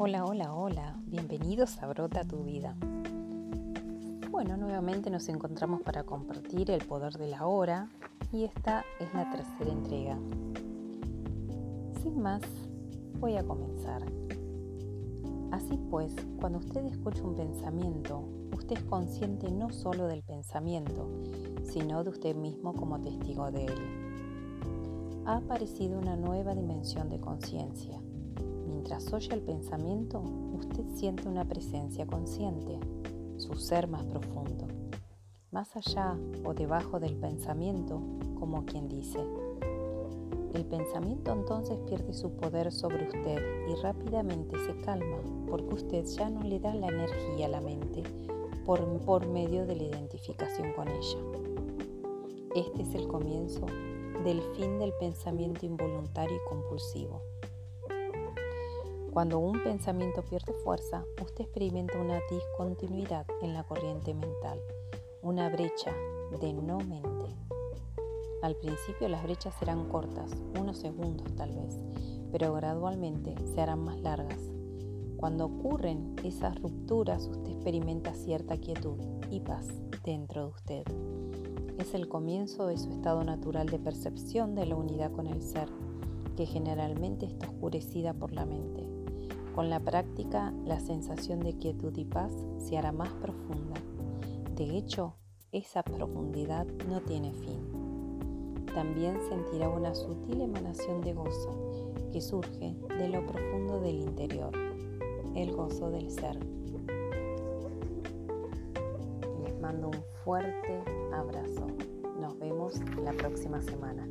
Hola, hola, hola, bienvenidos a Brota tu vida. Bueno, nuevamente nos encontramos para compartir el poder de la hora y esta es la tercera entrega. Sin más, voy a comenzar. Así pues, cuando usted escucha un pensamiento, usted es consciente no solo del pensamiento, sino de usted mismo como testigo de él. Ha aparecido una nueva dimensión de conciencia Mientras oye el pensamiento, usted siente una presencia consciente, su ser más profundo, más allá o debajo del pensamiento, como quien dice. El pensamiento entonces pierde su poder sobre usted y rápidamente se calma porque usted ya no le da la energía a la mente por, por medio de la identificación con ella. Este es el comienzo del fin del pensamiento involuntario y compulsivo. Cuando un pensamiento pierde fuerza, usted experimenta una discontinuidad en la corriente mental, una brecha de no mente. Al principio las brechas serán cortas, unos segundos tal vez, pero gradualmente se harán más largas. Cuando ocurren esas rupturas, usted experimenta cierta quietud y paz dentro de usted. Es el comienzo de su estado natural de percepción de la unidad con el ser, que generalmente está oscurecida por la mente. Con la práctica, la sensación de quietud y paz se hará más profunda. De hecho, esa profundidad no tiene fin. También sentirá una sutil emanación de gozo que surge de lo profundo del interior, el gozo del ser. Les mando un fuerte abrazo. Nos vemos la próxima semana.